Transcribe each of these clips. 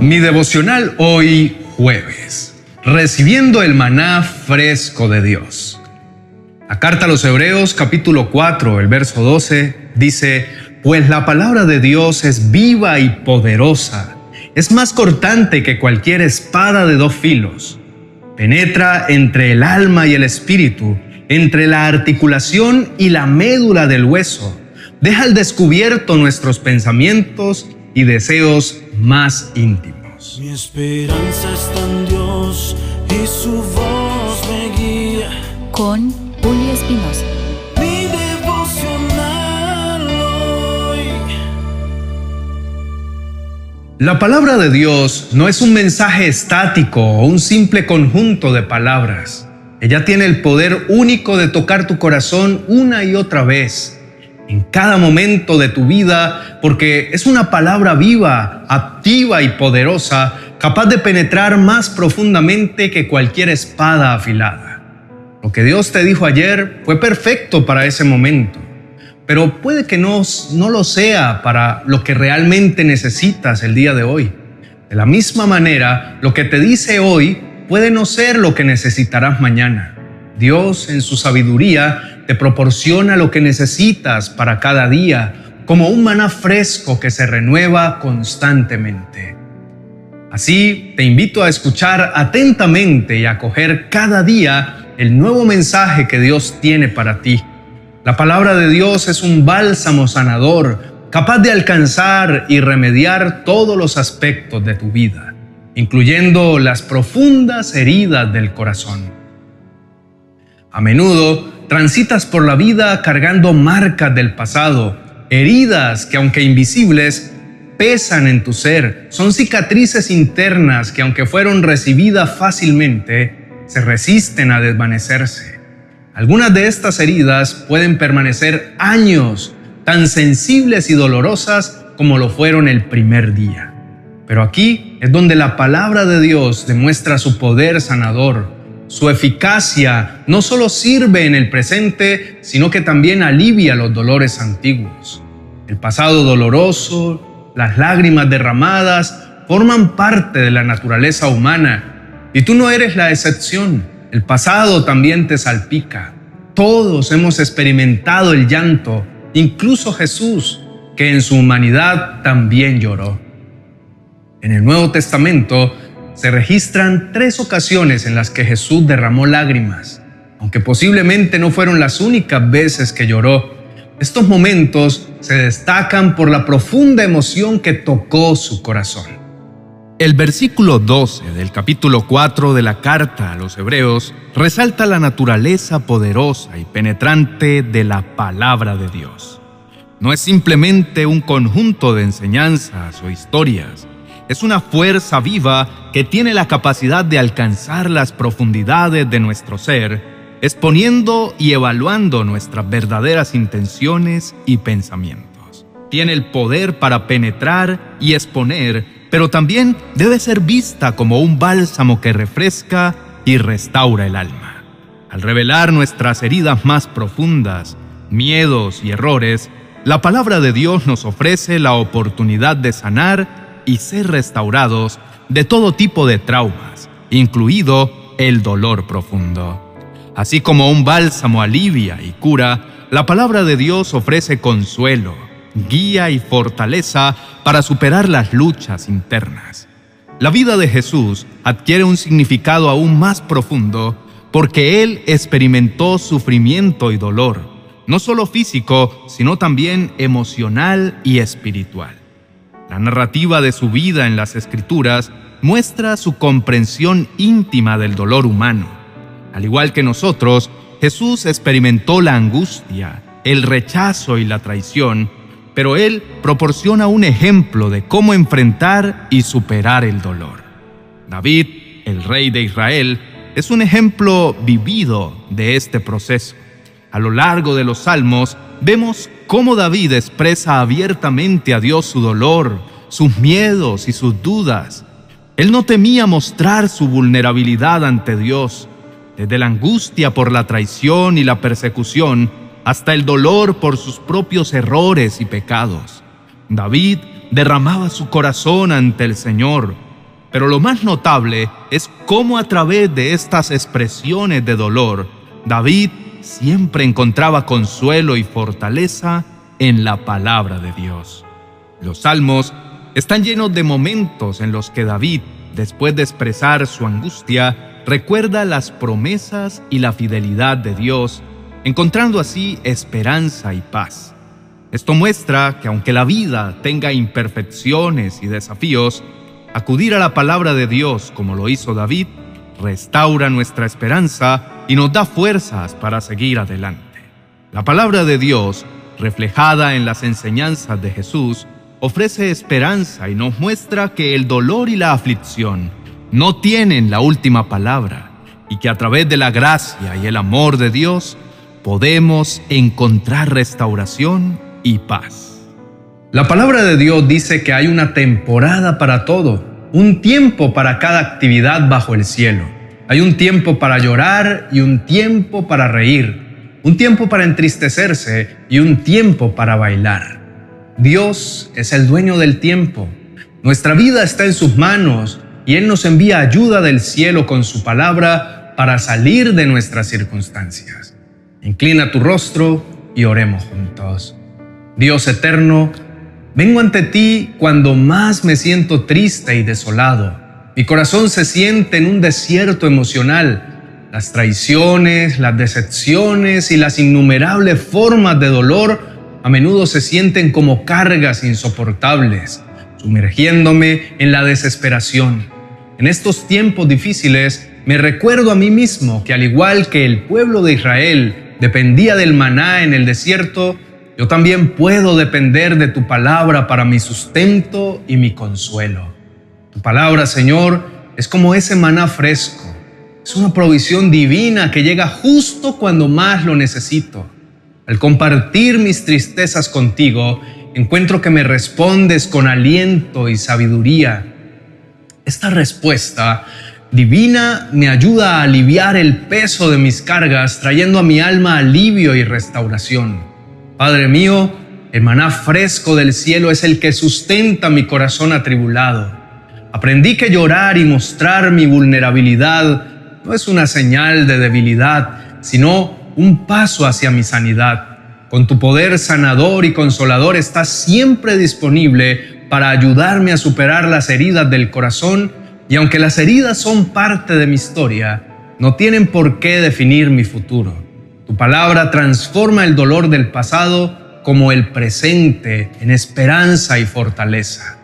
Mi devocional hoy jueves, recibiendo el maná fresco de Dios. La carta a los Hebreos capítulo 4, el verso 12, dice, pues la palabra de Dios es viva y poderosa, es más cortante que cualquier espada de dos filos, penetra entre el alma y el espíritu, entre la articulación y la médula del hueso, deja al descubierto nuestros pensamientos y deseos más íntimos. Mi esperanza está en Dios y su voz me guía. Con Julio Espinosa. Mi devocional hoy. La palabra de Dios no es un mensaje estático o un simple conjunto de palabras. Ella tiene el poder único de tocar tu corazón una y otra vez en cada momento de tu vida, porque es una palabra viva, activa y poderosa, capaz de penetrar más profundamente que cualquier espada afilada. Lo que Dios te dijo ayer fue perfecto para ese momento, pero puede que no, no lo sea para lo que realmente necesitas el día de hoy. De la misma manera, lo que te dice hoy puede no ser lo que necesitarás mañana. Dios, en su sabiduría, te proporciona lo que necesitas para cada día, como un maná fresco que se renueva constantemente. Así, te invito a escuchar atentamente y a coger cada día el nuevo mensaje que Dios tiene para ti. La palabra de Dios es un bálsamo sanador, capaz de alcanzar y remediar todos los aspectos de tu vida, incluyendo las profundas heridas del corazón. A menudo transitas por la vida cargando marcas del pasado, heridas que aunque invisibles, pesan en tu ser, son cicatrices internas que aunque fueron recibidas fácilmente, se resisten a desvanecerse. Algunas de estas heridas pueden permanecer años, tan sensibles y dolorosas como lo fueron el primer día. Pero aquí es donde la palabra de Dios demuestra su poder sanador, su eficacia no solo sirve en el presente, sino que también alivia los dolores antiguos. El pasado doloroso, las lágrimas derramadas, forman parte de la naturaleza humana y tú no eres la excepción. El pasado también te salpica. Todos hemos experimentado el llanto, incluso Jesús, que en su humanidad también lloró. En el Nuevo Testamento se registran tres ocasiones en las que Jesús derramó lágrimas, aunque posiblemente no fueron las únicas veces que lloró. Estos momentos se destacan por la profunda emoción que tocó su corazón. El versículo 12 del capítulo 4 de la carta a los Hebreos resalta la naturaleza poderosa y penetrante de la palabra de Dios. No es simplemente un conjunto de enseñanzas o historias, es una fuerza viva que tiene la capacidad de alcanzar las profundidades de nuestro ser, exponiendo y evaluando nuestras verdaderas intenciones y pensamientos. Tiene el poder para penetrar y exponer, pero también debe ser vista como un bálsamo que refresca y restaura el alma. Al revelar nuestras heridas más profundas, miedos y errores, la palabra de Dios nos ofrece la oportunidad de sanar y ser restaurados de todo tipo de traumas, incluido el dolor profundo. Así como un bálsamo alivia y cura, la palabra de Dios ofrece consuelo, guía y fortaleza para superar las luchas internas. La vida de Jesús adquiere un significado aún más profundo porque Él experimentó sufrimiento y dolor, no solo físico, sino también emocional y espiritual. La narrativa de su vida en las escrituras muestra su comprensión íntima del dolor humano. Al igual que nosotros, Jesús experimentó la angustia, el rechazo y la traición, pero Él proporciona un ejemplo de cómo enfrentar y superar el dolor. David, el rey de Israel, es un ejemplo vivido de este proceso. A lo largo de los salmos vemos cómo David expresa abiertamente a Dios su dolor, sus miedos y sus dudas. Él no temía mostrar su vulnerabilidad ante Dios, desde la angustia por la traición y la persecución hasta el dolor por sus propios errores y pecados. David derramaba su corazón ante el Señor, Pero lo más notable es cómo a través de estas expresiones de dolor, David siempre encontraba consuelo y fortaleza en la palabra de Dios. Los salmos están llenos de momentos en los que David, después de expresar su angustia, recuerda las promesas y la fidelidad de Dios, encontrando así esperanza y paz. Esto muestra que aunque la vida tenga imperfecciones y desafíos, acudir a la palabra de Dios como lo hizo David, restaura nuestra esperanza y nos da fuerzas para seguir adelante. La palabra de Dios, reflejada en las enseñanzas de Jesús, ofrece esperanza y nos muestra que el dolor y la aflicción no tienen la última palabra y que a través de la gracia y el amor de Dios podemos encontrar restauración y paz. La palabra de Dios dice que hay una temporada para todo, un tiempo para cada actividad bajo el cielo. Hay un tiempo para llorar y un tiempo para reír, un tiempo para entristecerse y un tiempo para bailar. Dios es el dueño del tiempo. Nuestra vida está en sus manos y Él nos envía ayuda del cielo con su palabra para salir de nuestras circunstancias. Inclina tu rostro y oremos juntos. Dios eterno, vengo ante ti cuando más me siento triste y desolado. Mi corazón se siente en un desierto emocional. Las traiciones, las decepciones y las innumerables formas de dolor a menudo se sienten como cargas insoportables, sumergiéndome en la desesperación. En estos tiempos difíciles me recuerdo a mí mismo que al igual que el pueblo de Israel dependía del maná en el desierto, yo también puedo depender de tu palabra para mi sustento y mi consuelo. Tu palabra, Señor, es como ese maná fresco. Es una provisión divina que llega justo cuando más lo necesito. Al compartir mis tristezas contigo, encuentro que me respondes con aliento y sabiduría. Esta respuesta divina me ayuda a aliviar el peso de mis cargas, trayendo a mi alma alivio y restauración. Padre mío, el maná fresco del cielo es el que sustenta mi corazón atribulado. Aprendí que llorar y mostrar mi vulnerabilidad no es una señal de debilidad, sino un paso hacia mi sanidad. Con tu poder sanador y consolador estás siempre disponible para ayudarme a superar las heridas del corazón y aunque las heridas son parte de mi historia, no tienen por qué definir mi futuro. Tu palabra transforma el dolor del pasado como el presente en esperanza y fortaleza.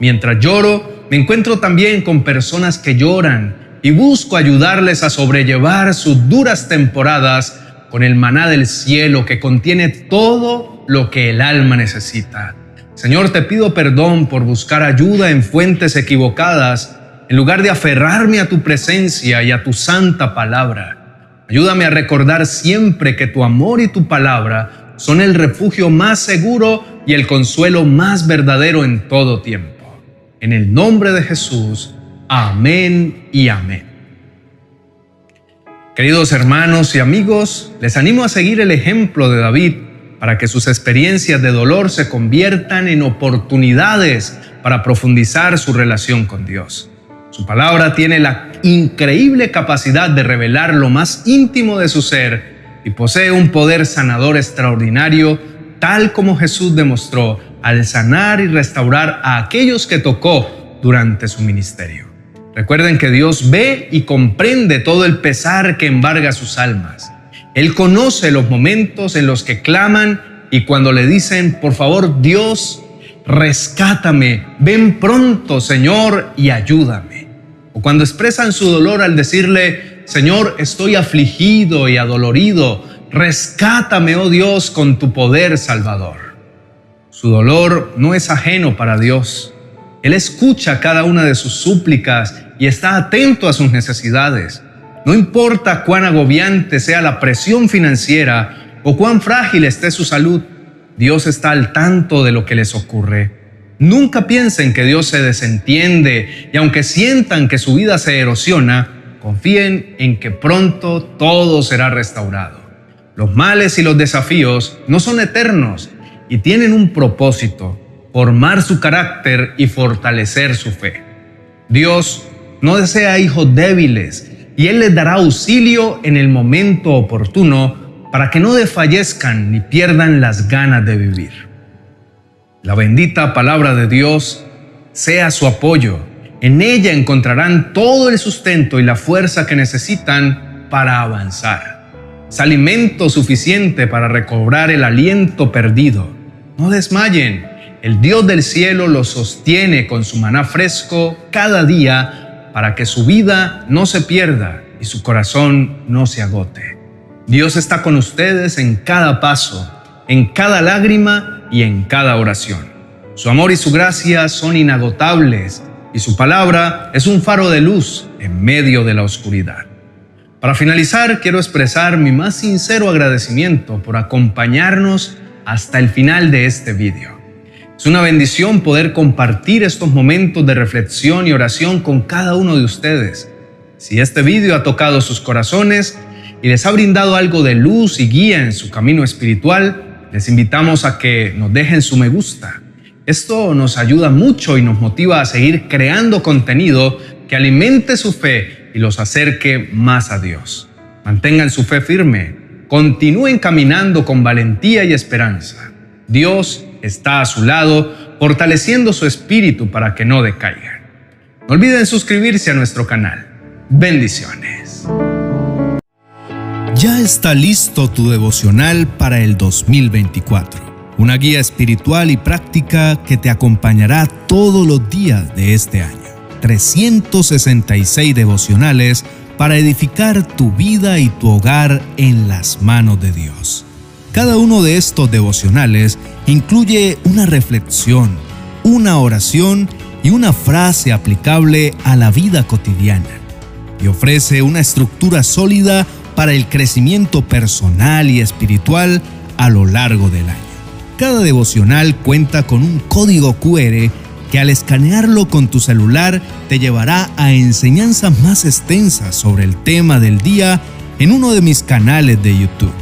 Mientras lloro, me encuentro también con personas que lloran y busco ayudarles a sobrellevar sus duras temporadas con el maná del cielo que contiene todo lo que el alma necesita. Señor, te pido perdón por buscar ayuda en fuentes equivocadas en lugar de aferrarme a tu presencia y a tu santa palabra. Ayúdame a recordar siempre que tu amor y tu palabra son el refugio más seguro y el consuelo más verdadero en todo tiempo. En el nombre de Jesús, amén y amén. Queridos hermanos y amigos, les animo a seguir el ejemplo de David para que sus experiencias de dolor se conviertan en oportunidades para profundizar su relación con Dios. Su palabra tiene la increíble capacidad de revelar lo más íntimo de su ser y posee un poder sanador extraordinario, tal como Jesús demostró al sanar y restaurar a aquellos que tocó durante su ministerio. Recuerden que Dios ve y comprende todo el pesar que embarga sus almas. Él conoce los momentos en los que claman y cuando le dicen, por favor Dios, rescátame, ven pronto Señor y ayúdame. O cuando expresan su dolor al decirle, Señor, estoy afligido y adolorido, rescátame, oh Dios, con tu poder salvador. Su dolor no es ajeno para Dios. Él escucha cada una de sus súplicas y está atento a sus necesidades. No importa cuán agobiante sea la presión financiera o cuán frágil esté su salud, Dios está al tanto de lo que les ocurre. Nunca piensen que Dios se desentiende y aunque sientan que su vida se erosiona, confíen en que pronto todo será restaurado. Los males y los desafíos no son eternos y tienen un propósito, formar su carácter y fortalecer su fe. Dios no desea hijos débiles y Él les dará auxilio en el momento oportuno para que no desfallezcan ni pierdan las ganas de vivir. La bendita palabra de Dios sea su apoyo. En ella encontrarán todo el sustento y la fuerza que necesitan para avanzar. Es suficiente para recobrar el aliento perdido. No desmayen. El Dios del cielo los sostiene con su maná fresco cada día para que su vida no se pierda y su corazón no se agote. Dios está con ustedes en cada paso, en cada lágrima y en cada oración. Su amor y su gracia son inagotables y su palabra es un faro de luz en medio de la oscuridad. Para finalizar, quiero expresar mi más sincero agradecimiento por acompañarnos hasta el final de este video. Es una bendición poder compartir estos momentos de reflexión y oración con cada uno de ustedes. Si este video ha tocado sus corazones y les ha brindado algo de luz y guía en su camino espiritual, les invitamos a que nos dejen su me gusta. Esto nos ayuda mucho y nos motiva a seguir creando contenido que alimente su fe y los acerque más a Dios. Mantengan su fe firme, continúen caminando con valentía y esperanza. Dios está a su lado, fortaleciendo su espíritu para que no decaigan. No olviden suscribirse a nuestro canal. Bendiciones. Ya está listo tu devocional para el 2024. Una guía espiritual y práctica que te acompañará todos los días de este año. 366 devocionales para edificar tu vida y tu hogar en las manos de Dios. Cada uno de estos devocionales incluye una reflexión, una oración y una frase aplicable a la vida cotidiana y ofrece una estructura sólida para el crecimiento personal y espiritual a lo largo del año. Cada devocional cuenta con un código QR que al escanearlo con tu celular te llevará a enseñanzas más extensas sobre el tema del día en uno de mis canales de YouTube.